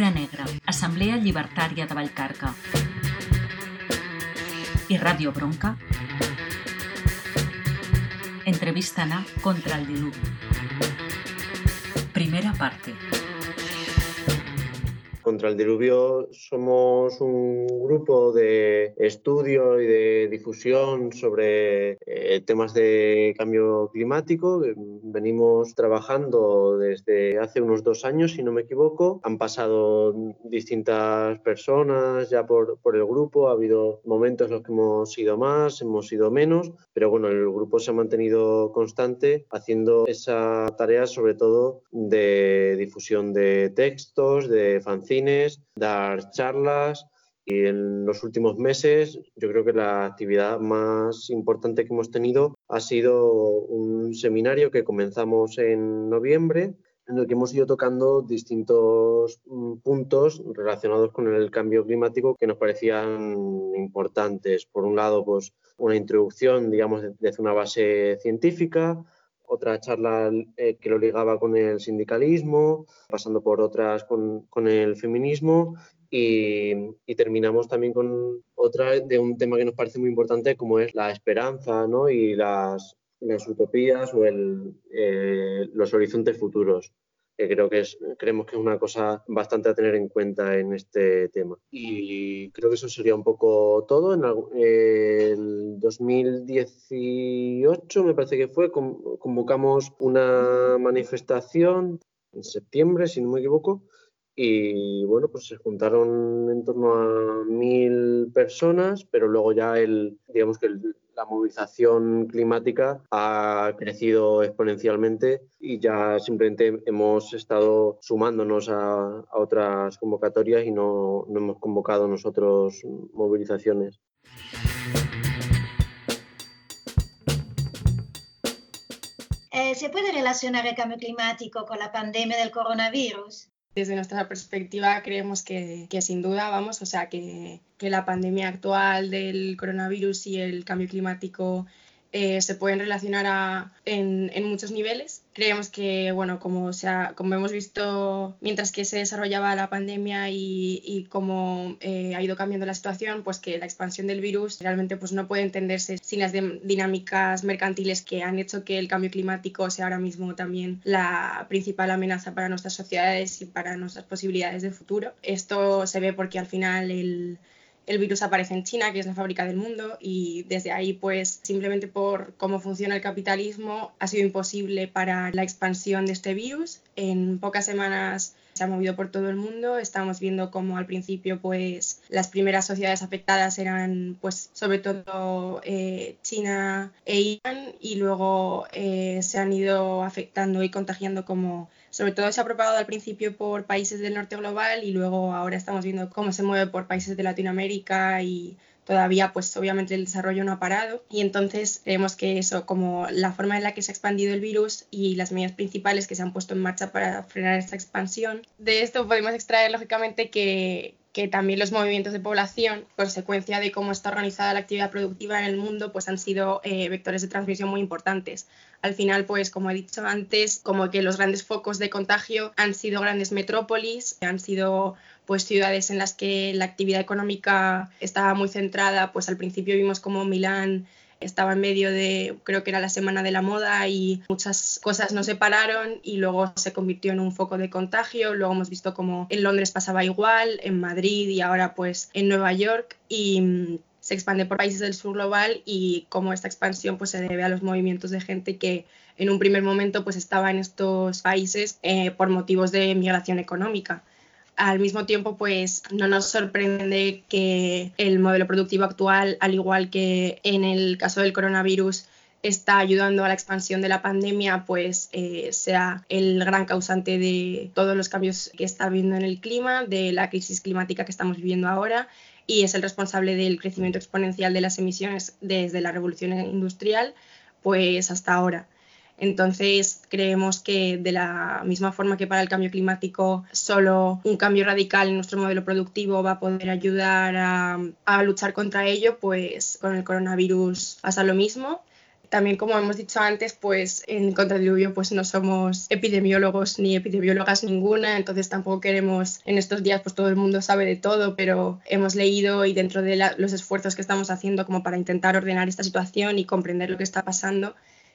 Cultura Negra, Assemblea Llibertària de Vallcarca i Ràdio Bronca entrevistan a Contra el Diluvi. Primera parte. Contra el Diluvio somos un grupo de estudio y de difusión sobre eh, temas de cambio climático. Venimos trabajando desde hace unos dos años, si no me equivoco. Han pasado distintas personas ya por, por el grupo. Ha habido momentos en los que hemos ido más, hemos ido menos, pero bueno, el grupo se ha mantenido constante haciendo esa tarea sobre todo de difusión de textos, de fanzines dar charlas y en los últimos meses yo creo que la actividad más importante que hemos tenido ha sido un seminario que comenzamos en noviembre en el que hemos ido tocando distintos mm, puntos relacionados con el cambio climático que nos parecían importantes. Por un lado, pues una introducción, digamos, desde una base científica, otra charla eh, que lo ligaba con el sindicalismo, pasando por otras con, con el feminismo y, terminamos también con otra de un tema que nos parece muy importante como es la esperanza ¿no? y las, las utopías o el, eh, los horizontes futuros que creo que es, creemos que es una cosa bastante a tener en cuenta en este tema. Y creo que eso sería un poco todo. En el 2018, me parece que fue, convocamos una manifestación en septiembre, si no me equivoco, y bueno, pues se juntaron en torno a mil personas, pero luego ya el, digamos que la movilización climática ha crecido exponencialmente y ya simplemente hemos estado sumándonos a, otras convocatorias y no, no hemos convocado nosotros movilizaciones. Eh, ¿Se puede relacionar el cambio climático con la pandemia del coronavirus? Desde nuestra perspectiva creemos que, que sin duda, vamos, o sea, que, que, la pandemia actual del coronavirus y el cambio climático eh, se pueden relacionar a, en, en, muchos niveles. Creemos que, bueno, como, sea, como hemos visto mientras que se desarrollaba la pandemia y, y cómo eh, ha ido cambiando la situación, pues que la expansión del virus realmente pues, no puede entenderse sin las dinámicas mercantiles que han hecho que el cambio climático sea ahora mismo también la principal amenaza para nuestras sociedades y para nuestras posibilidades de futuro. Esto se ve porque al final el el virus aparece en China, que es la fábrica del mundo, y desde ahí, pues simplemente por cómo funciona el capitalismo, ha sido imposible para la expansión de este virus. En pocas semanas se ha movido por todo el mundo. Estamos viendo cómo al principio pues las primeras sociedades afectadas eran pues sobre todo eh, China e Irán y luego eh, se han ido afectando y contagiando como sobre todo se ha propagado al principio por países del norte global y luego ahora estamos viendo cómo se mueve por países de Latinoamérica y todavía pues obviamente el desarrollo no ha parado y entonces creemos que eso como la forma en la que se ha expandido el virus y las medidas principales que se han puesto en marcha para frenar esta expansión de esto podemos extraer lógicamente que, que también los movimientos de población, consecuencia de cómo está organizada la actividad productiva en el mundo, pues han sido eh, vectores de transmisión muy importantes. Al final, pues como he dicho antes, como que los grandes focos de contagio han sido grandes metrópolis, han sido pues ciudades en las que la actividad económica estaba muy centrada, pues al principio vimos como Milán estaba en medio de, creo que era la semana de la moda y muchas cosas no se pararon y luego se convirtió en un foco de contagio. Luego hemos visto como en Londres pasaba igual, en Madrid y ahora pues en Nueva York y mm, se expande por países del sur global y como esta expansión pues se debe a los movimientos de gente que en un primer momento pues estaba en estos países eh, por motivos de migración económica. Al mismo tiempo, pues no nos sorprende que el modelo productivo actual, al igual que en el caso del coronavirus, está ayudando a la expansión de la pandemia, pues eh, sea el gran causante de todos los cambios que está habiendo en el clima, de la crisis climática que estamos viviendo ahora y es el responsable del crecimiento exponencial de las emisiones desde la revolución industrial pues hasta ahora. Entonces, creemos que de la misma forma que para el cambio climático solo un cambio radical en nuestro modelo productivo va a poder ayudar a, luchar contra ello, pues con el coronavirus pasa lo mismo También, como hemos dicho antes, pues en Contradiluvio pues no somos epidemiólogos ni epidemiólogas ninguna, entonces tampoco queremos, en estos días pues todo el mundo sabe de todo, pero hemos leído y dentro de los esfuerzos que estamos haciendo como para intentar ordenar esta situación y comprender lo que está pasando,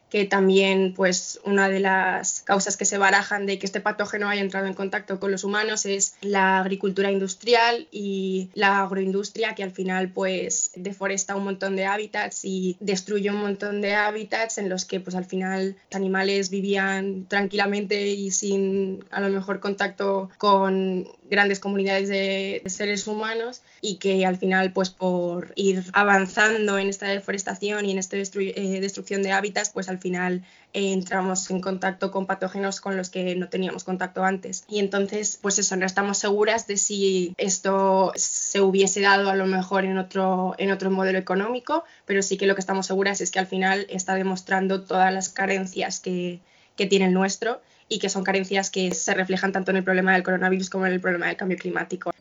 que también pues una de las causas que se barajan de que este patógeno haya entrado en contacto con los humanos es la agricultura industrial y la agroindustria que al final pues deforesta un montón de hábitats y destruye un montón de hábitats en los que pues al final los animales vivían tranquilamente y sin a lo mejor contacto con grandes comunidades de, seres humanos y que al final, pues por ir avanzando en esta deforestación y en esta eh, destrucción de hábitats, pues al final eh, entramos en contacto con patógenos con los que no teníamos contacto antes. Y entonces, pues eso, no estamos seguras de si esto se hubiese dado a lo mejor en otro, en otro modelo económico, pero sí que lo que estamos seguras es que al final está demostrando todas las carencias que, que tiene el nuestro y que son carencias que se reflejan tanto en el problema del coronavirus como en el problema del cambio climático.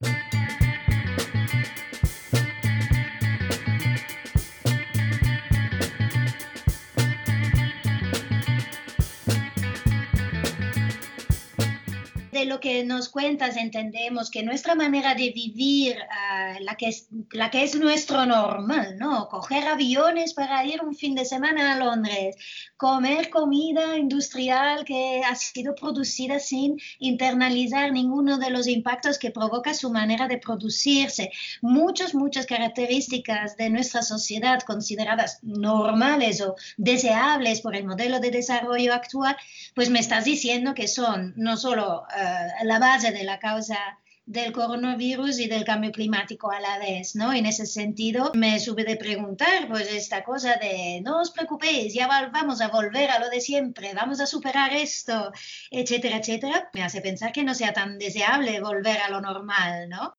Lo que nos cuentas entendemos que nuestra manera de vivir, ah, la, que es, la que es nuestro normal, ¿no? Coger aviones para ir un fin de semana a Londres, comer comida industrial que ha sido producida sin internalizar ninguno de los impactos que provoca su manera de producirse. Muchas, muchas características de nuestra sociedad consideradas normales o deseables por el modelo de desarrollo actual, pues me estás diciendo que son no solo... Ah, la base de la causa del coronavirus y del cambio climático a la vez, ¿no? En ese sentido, me sube de preguntar, pues esta cosa de no os preocupéis, ya vamos a volver a lo de siempre, vamos a superar esto, etcétera, etcétera, me hace pensar que no sea tan deseable volver a lo normal, ¿no?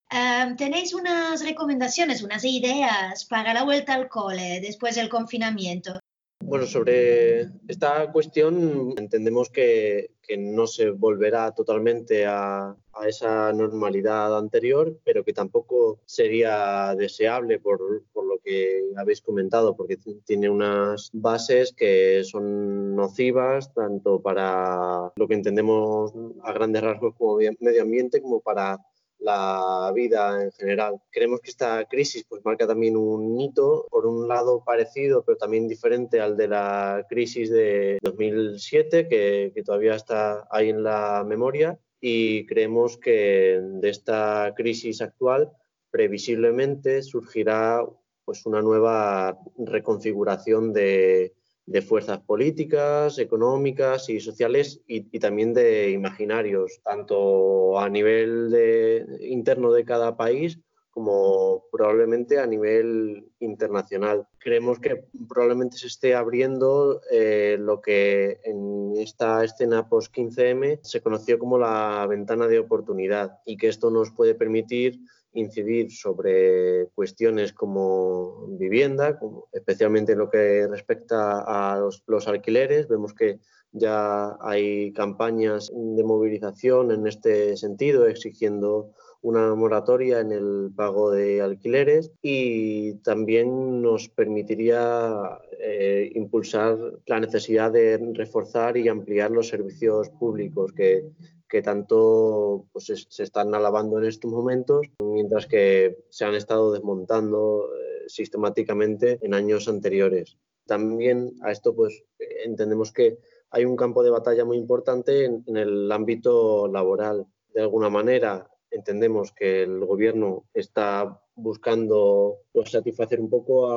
¿Tenéis unas recomendaciones, unas ideas para la vuelta al cole después del confinamiento? Bueno, sobre esta cuestión entendemos que, no se volverá totalmente a, esa normalidad anterior, pero que tampoco sería deseable por, lo que habéis comentado, porque tiene unas bases que son nocivas tanto para lo que entendemos a grandes rasgos como medio ambiente como para la vida en general. Creemos que esta crisis pues, marca también un hito, por un lado parecido, pero también diferente al de la crisis de 2007, que, todavía está ahí en la memoria, y creemos que de esta crisis actual previsiblemente surgirá pues, una nueva reconfiguración de, de fuerzas políticas, económicas y sociales y, también de imaginarios, tanto a nivel de, interno de cada país como probablemente a nivel internacional. Creemos que probablemente se esté abriendo eh, lo que en esta escena post-15M se conoció como la ventana de oportunidad y que esto nos puede permitir incidir sobre cuestiones como vivienda, especialmente en lo que respecta a los, alquileres. Vemos que ya hay campañas de movilización en este sentido, exigiendo una moratoria en el pago de alquileres y también nos permitiría eh, impulsar la necesidad de reforzar y ampliar los servicios públicos que que tanto pues, se están alabando en estos momentos, mientras que se han estado desmontando eh, sistemáticamente en años anteriores. También a esto pues entendemos que hay un campo de batalla muy importante en, el ámbito laboral. De alguna manera entendemos que el gobierno está buscando pues, satisfacer un poco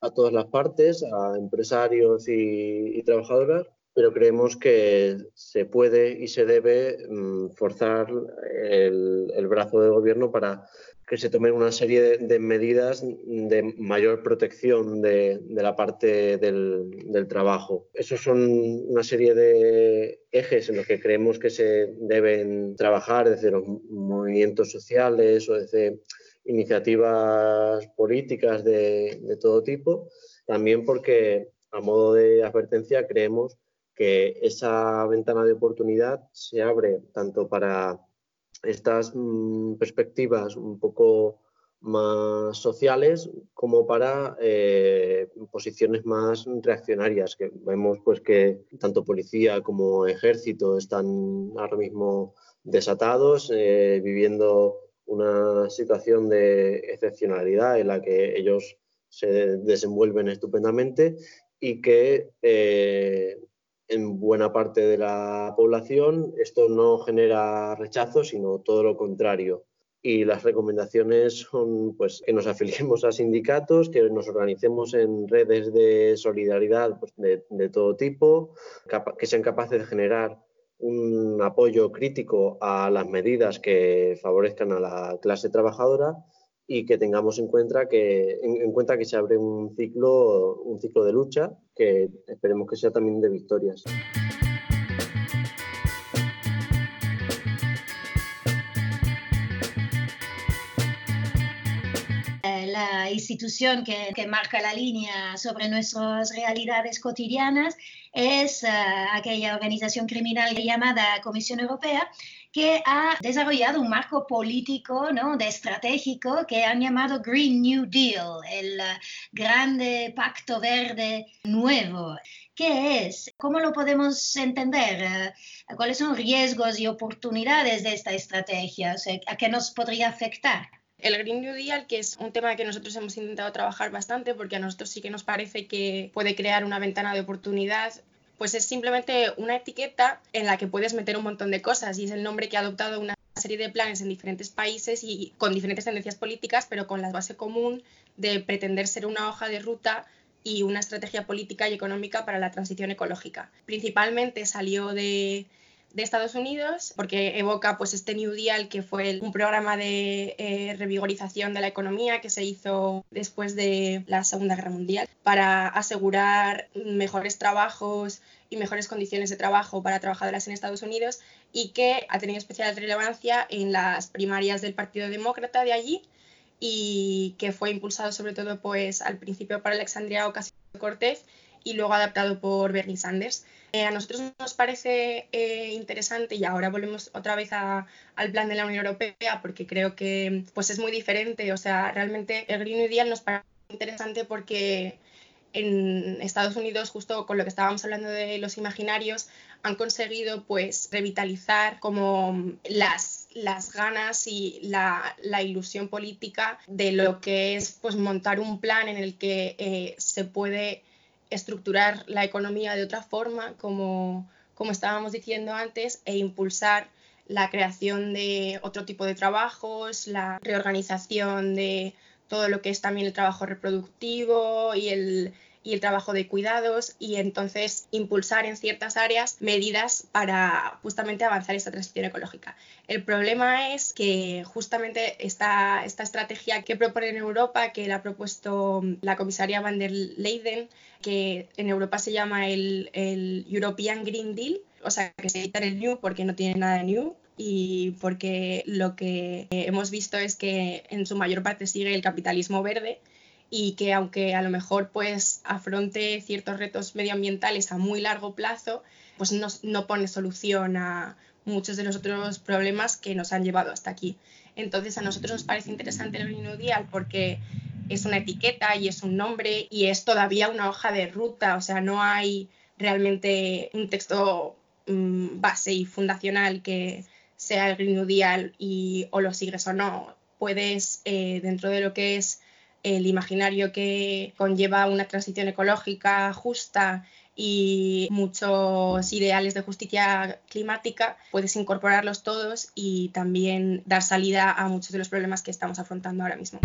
a, todas las partes, a empresarios y, y trabajadoras, pero creemos que se puede y se debe mm, forzar el, brazo del gobierno para que se tomen una serie de, medidas de mayor protección de, la parte del, trabajo. Esos son una serie de ejes en los que creemos que se deben trabajar desde los movimientos sociales o desde iniciativas políticas de, de todo tipo, también porque a modo de advertencia creemos que esa ventana de oportunidad se abre tanto para estas mm, perspectivas un poco más sociales como para eh, posiciones más reaccionarias, que vemos pues que tanto policía como ejército están ahora mismo desatados, eh, viviendo una situación de excepcionalidad en la que ellos se desenvuelven estupendamente y que eh, en buena parte de la población esto no genera rechazo, sino todo lo contrario. Y las recomendaciones son pues, que nos afiliemos a sindicatos, que nos organicemos en redes de solidaridad pues, de, todo tipo, que sean capaces de generar un apoyo crítico a las medidas que favorezcan a la clase trabajadora y que tengamos en cuenta que, en que se abre un ciclo, un ciclo de lucha que esperemos que sea también de victorias. la institución que, marca la línea sobre nuestras realidades cotidianas es eh, aquella organización criminal llamada Comisión Europea que ha desarrollado un marco político, ¿no? de estratégico que han llamado Green New Deal, el uh, grande pacto verde nuevo. ¿Qué es? ¿Cómo lo podemos entender? Uh, ¿Cuáles son riesgos y oportunidades de esta estrategia? ¿A qué nos podría afectar? El Green New Deal, que es un tema que nosotros hemos intentado trabajar bastante porque a nosotros sí que nos parece que puede crear una ventana de oportunidad, pues es simplemente una etiqueta en la que puedes meter un montón de cosas y es el nombre que ha adoptado una serie de planes en diferentes países y con diferentes tendencias políticas, pero con la base común de pretender ser una hoja de ruta y una estrategia política y económica para la transición ecológica. Principalmente salió de de Estados Unidos, porque evoca pues este New Deal que fue un programa de eh, revigorización de la economía que se hizo después de la Segunda Guerra Mundial para asegurar mejores trabajos y mejores condiciones de trabajo para trabajadoras en Estados Unidos y que ha tenido especial relevancia en las primarias del Partido Demócrata de allí y que fue impulsado sobre todo pues al principio por Alexandria Ocasio-Cortez y luego adaptado por Bernie Sanders. Eh, a nosotros nos parece eh, interesante y ahora volvemos otra vez al plan de la Unión Europea porque creo que pues es muy diferente. O sea, realmente el Green New Deal nos parece interesante porque en Estados Unidos, justo con lo que estábamos hablando de los imaginarios, han conseguido pues revitalizar como las, las ganas y la, la, ilusión política de lo que es pues montar un plan en el que eh, se puede estructurar la economía de otra forma, como, como estábamos diciendo antes, e impulsar la creación de otro tipo de trabajos, la reorganización de todo lo que es también el trabajo reproductivo y el, y el trabajo de cuidados y entonces impulsar en ciertas áreas medidas para justamente avanzar esta transición ecológica. El problema es que justamente esta, esta estrategia que propone en Europa, que la ha propuesto la comisaria van der Leyen, que en Europa se llama el, el European Green Deal, o sea, que se edita el New porque no tiene nada de New, y porque lo que hemos visto es que en su mayor parte sigue el capitalismo verde y que aunque a lo mejor pues afronte ciertos retos medioambientales a muy largo plazo, pues no, no pone solución a muchos de los otros problemas que nos han llevado hasta aquí. Entonces a nosotros nos parece interesante el Green New Deal porque es una etiqueta y es un nombre y es todavía una hoja de ruta, o sea, no hay realmente un texto mm, base y fundacional que sea el Green New Deal y o lo sigues o no. Puedes, eh, dentro de lo que es el imaginario que conlleva una transición ecológica justa y muchos ideales de justicia climática, puedes incorporarlos todos y también dar salida a muchos de los problemas que estamos afrontando ahora mismo.